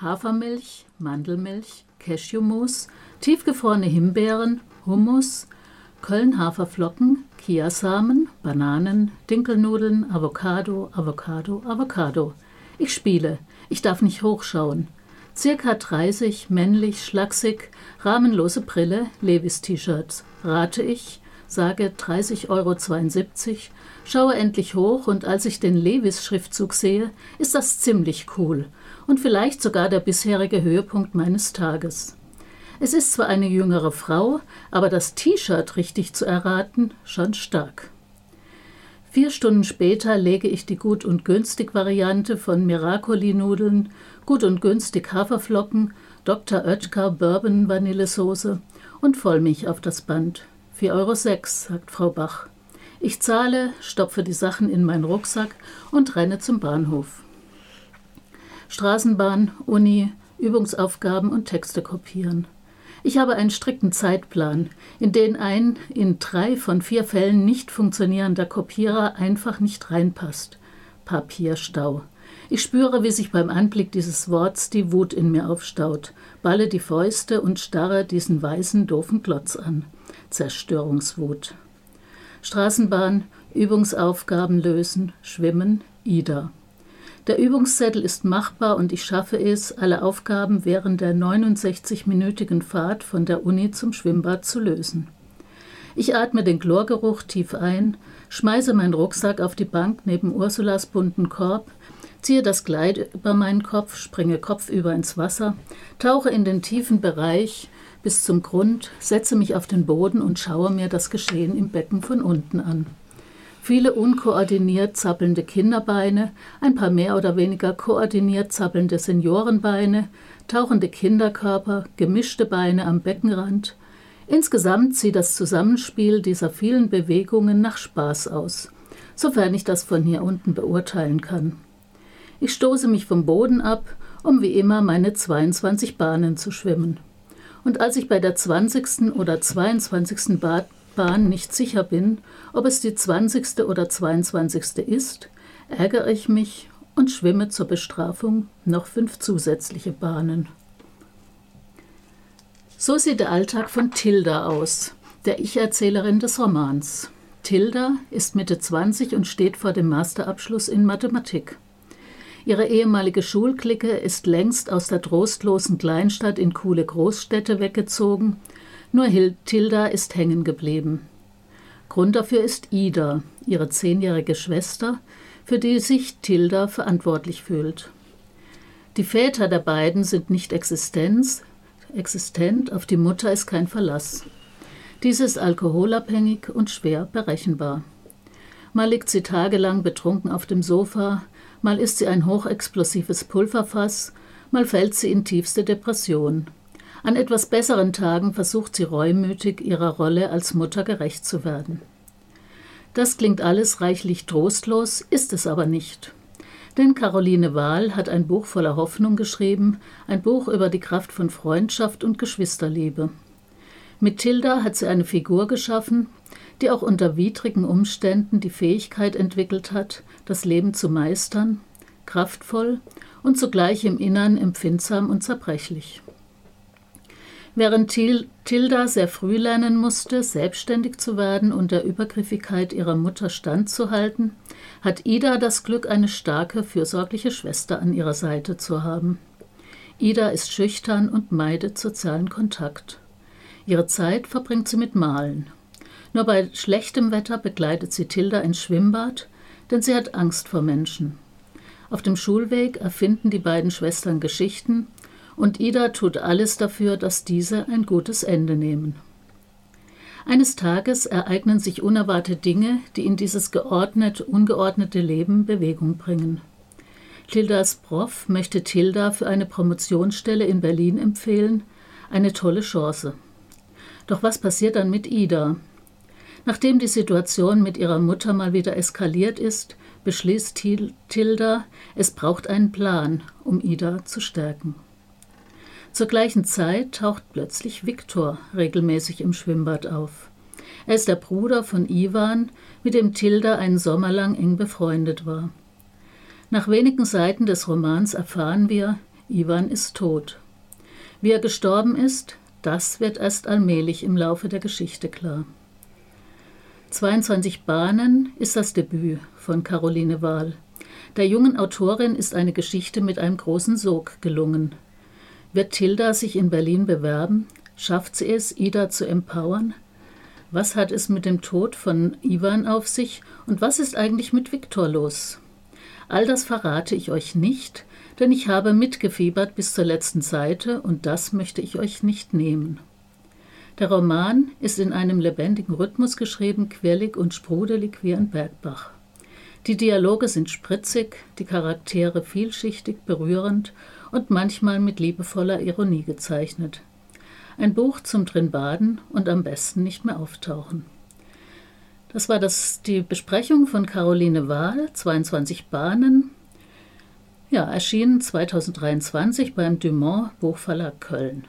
Hafermilch, Mandelmilch, Cashewmus, tiefgefrorene Himbeeren, Hummus, Köln-Haferflocken, Kiasamen, Bananen, Dinkelnudeln, Avocado, Avocado, Avocado. Ich spiele. Ich darf nicht hochschauen. Circa 30, männlich, schlaksig, rahmenlose Brille, Levis-T-Shirts. Rate ich, sage 30,72 Euro, schaue endlich hoch und als ich den Levis-Schriftzug sehe, ist das ziemlich cool und vielleicht sogar der bisherige Höhepunkt meines Tages. Es ist zwar eine jüngere Frau, aber das T-Shirt richtig zu erraten, schon stark. Vier Stunden später lege ich die gut und günstig Variante von Miracoli-Nudeln, gut und günstig Haferflocken, Dr. Oetker Bourbon Vanillesoße und Vollmilch auf das Band. 4,06 Euro, sagt Frau Bach. Ich zahle, stopfe die Sachen in meinen Rucksack und renne zum Bahnhof. Straßenbahn, Uni, Übungsaufgaben und Texte kopieren. Ich habe einen strikten Zeitplan, in den ein in drei von vier Fällen nicht funktionierender Kopierer einfach nicht reinpasst. Papierstau. Ich spüre, wie sich beim Anblick dieses Worts die Wut in mir aufstaut, balle die Fäuste und starre diesen weißen, doofen Glotz an. Zerstörungswut. Straßenbahn, Übungsaufgaben lösen, schwimmen, Ida. Der Übungszettel ist machbar und ich schaffe es, alle Aufgaben während der 69-minütigen Fahrt von der Uni zum Schwimmbad zu lösen. Ich atme den Chlorgeruch tief ein, schmeiße meinen Rucksack auf die Bank neben Ursulas bunten Korb, ziehe das Kleid über meinen Kopf, springe kopfüber ins Wasser, tauche in den tiefen Bereich bis zum Grund, setze mich auf den Boden und schaue mir das Geschehen im Becken von unten an. Viele unkoordiniert zappelnde Kinderbeine, ein paar mehr oder weniger koordiniert zappelnde Seniorenbeine, tauchende Kinderkörper, gemischte Beine am Beckenrand. Insgesamt sieht das Zusammenspiel dieser vielen Bewegungen nach Spaß aus, sofern ich das von hier unten beurteilen kann. Ich stoße mich vom Boden ab, um wie immer meine 22 Bahnen zu schwimmen. Und als ich bei der 20. oder 22. Bahn nicht sicher bin, ob es die 20. oder 22. ist, ärgere ich mich und schwimme zur Bestrafung noch fünf zusätzliche Bahnen. So sieht der Alltag von Tilda aus, der Ich-Erzählerin des Romans. Tilda ist Mitte 20 und steht vor dem Masterabschluss in Mathematik. Ihre ehemalige Schulklicke ist längst aus der trostlosen Kleinstadt in coole Großstädte weggezogen nur Tilda ist hängen geblieben. Grund dafür ist Ida, ihre zehnjährige Schwester, für die sich Tilda verantwortlich fühlt. Die Väter der beiden sind nicht Existenz, existent, auf die Mutter ist kein Verlass. Diese ist alkoholabhängig und schwer berechenbar. Mal liegt sie tagelang betrunken auf dem Sofa, mal ist sie ein hochexplosives Pulverfass, mal fällt sie in tiefste Depression. An etwas besseren Tagen versucht sie reumütig, ihrer Rolle als Mutter gerecht zu werden. Das klingt alles reichlich trostlos, ist es aber nicht. Denn Caroline Wahl hat ein Buch voller Hoffnung geschrieben, ein Buch über die Kraft von Freundschaft und Geschwisterliebe. Mit Tilda hat sie eine Figur geschaffen, die auch unter widrigen Umständen die Fähigkeit entwickelt hat, das Leben zu meistern, kraftvoll und zugleich im Innern empfindsam und zerbrechlich. Während Tilda sehr früh lernen musste, selbstständig zu werden und der Übergriffigkeit ihrer Mutter standzuhalten, hat Ida das Glück, eine starke, fürsorgliche Schwester an ihrer Seite zu haben. Ida ist schüchtern und meidet sozialen Kontakt. Ihre Zeit verbringt sie mit Malen. Nur bei schlechtem Wetter begleitet sie Tilda ins Schwimmbad, denn sie hat Angst vor Menschen. Auf dem Schulweg erfinden die beiden Schwestern Geschichten, und Ida tut alles dafür, dass diese ein gutes Ende nehmen. Eines Tages ereignen sich unerwartete Dinge, die in dieses geordnet ungeordnete Leben Bewegung bringen. Tildas Prof möchte Tilda für eine Promotionsstelle in Berlin empfehlen, eine tolle Chance. Doch was passiert dann mit Ida? Nachdem die Situation mit ihrer Mutter mal wieder eskaliert ist, beschließt Tilda, es braucht einen Plan, um Ida zu stärken. Zur gleichen Zeit taucht plötzlich Viktor regelmäßig im Schwimmbad auf. Er ist der Bruder von Ivan, mit dem Tilda einen Sommer lang eng befreundet war. Nach wenigen Seiten des Romans erfahren wir, Ivan ist tot. Wie er gestorben ist, das wird erst allmählich im Laufe der Geschichte klar. 22 Bahnen ist das Debüt von Caroline Wahl. Der jungen Autorin ist eine Geschichte mit einem großen Sog gelungen. Wird Tilda sich in Berlin bewerben? Schafft sie es, Ida zu empowern? Was hat es mit dem Tod von Ivan auf sich und was ist eigentlich mit Viktor los? All das verrate ich euch nicht, denn ich habe mitgefiebert bis zur letzten Seite und das möchte ich euch nicht nehmen. Der Roman ist in einem lebendigen Rhythmus geschrieben, quirlig und sprudelig wie ein Bergbach. Die Dialoge sind spritzig, die Charaktere vielschichtig, berührend und manchmal mit liebevoller Ironie gezeichnet. Ein Buch zum Drinbaden und am besten nicht mehr auftauchen. Das war das, die Besprechung von Caroline Wahl, 22 Bahnen. Ja, erschienen 2023 beim Dumont Buchverlag Köln.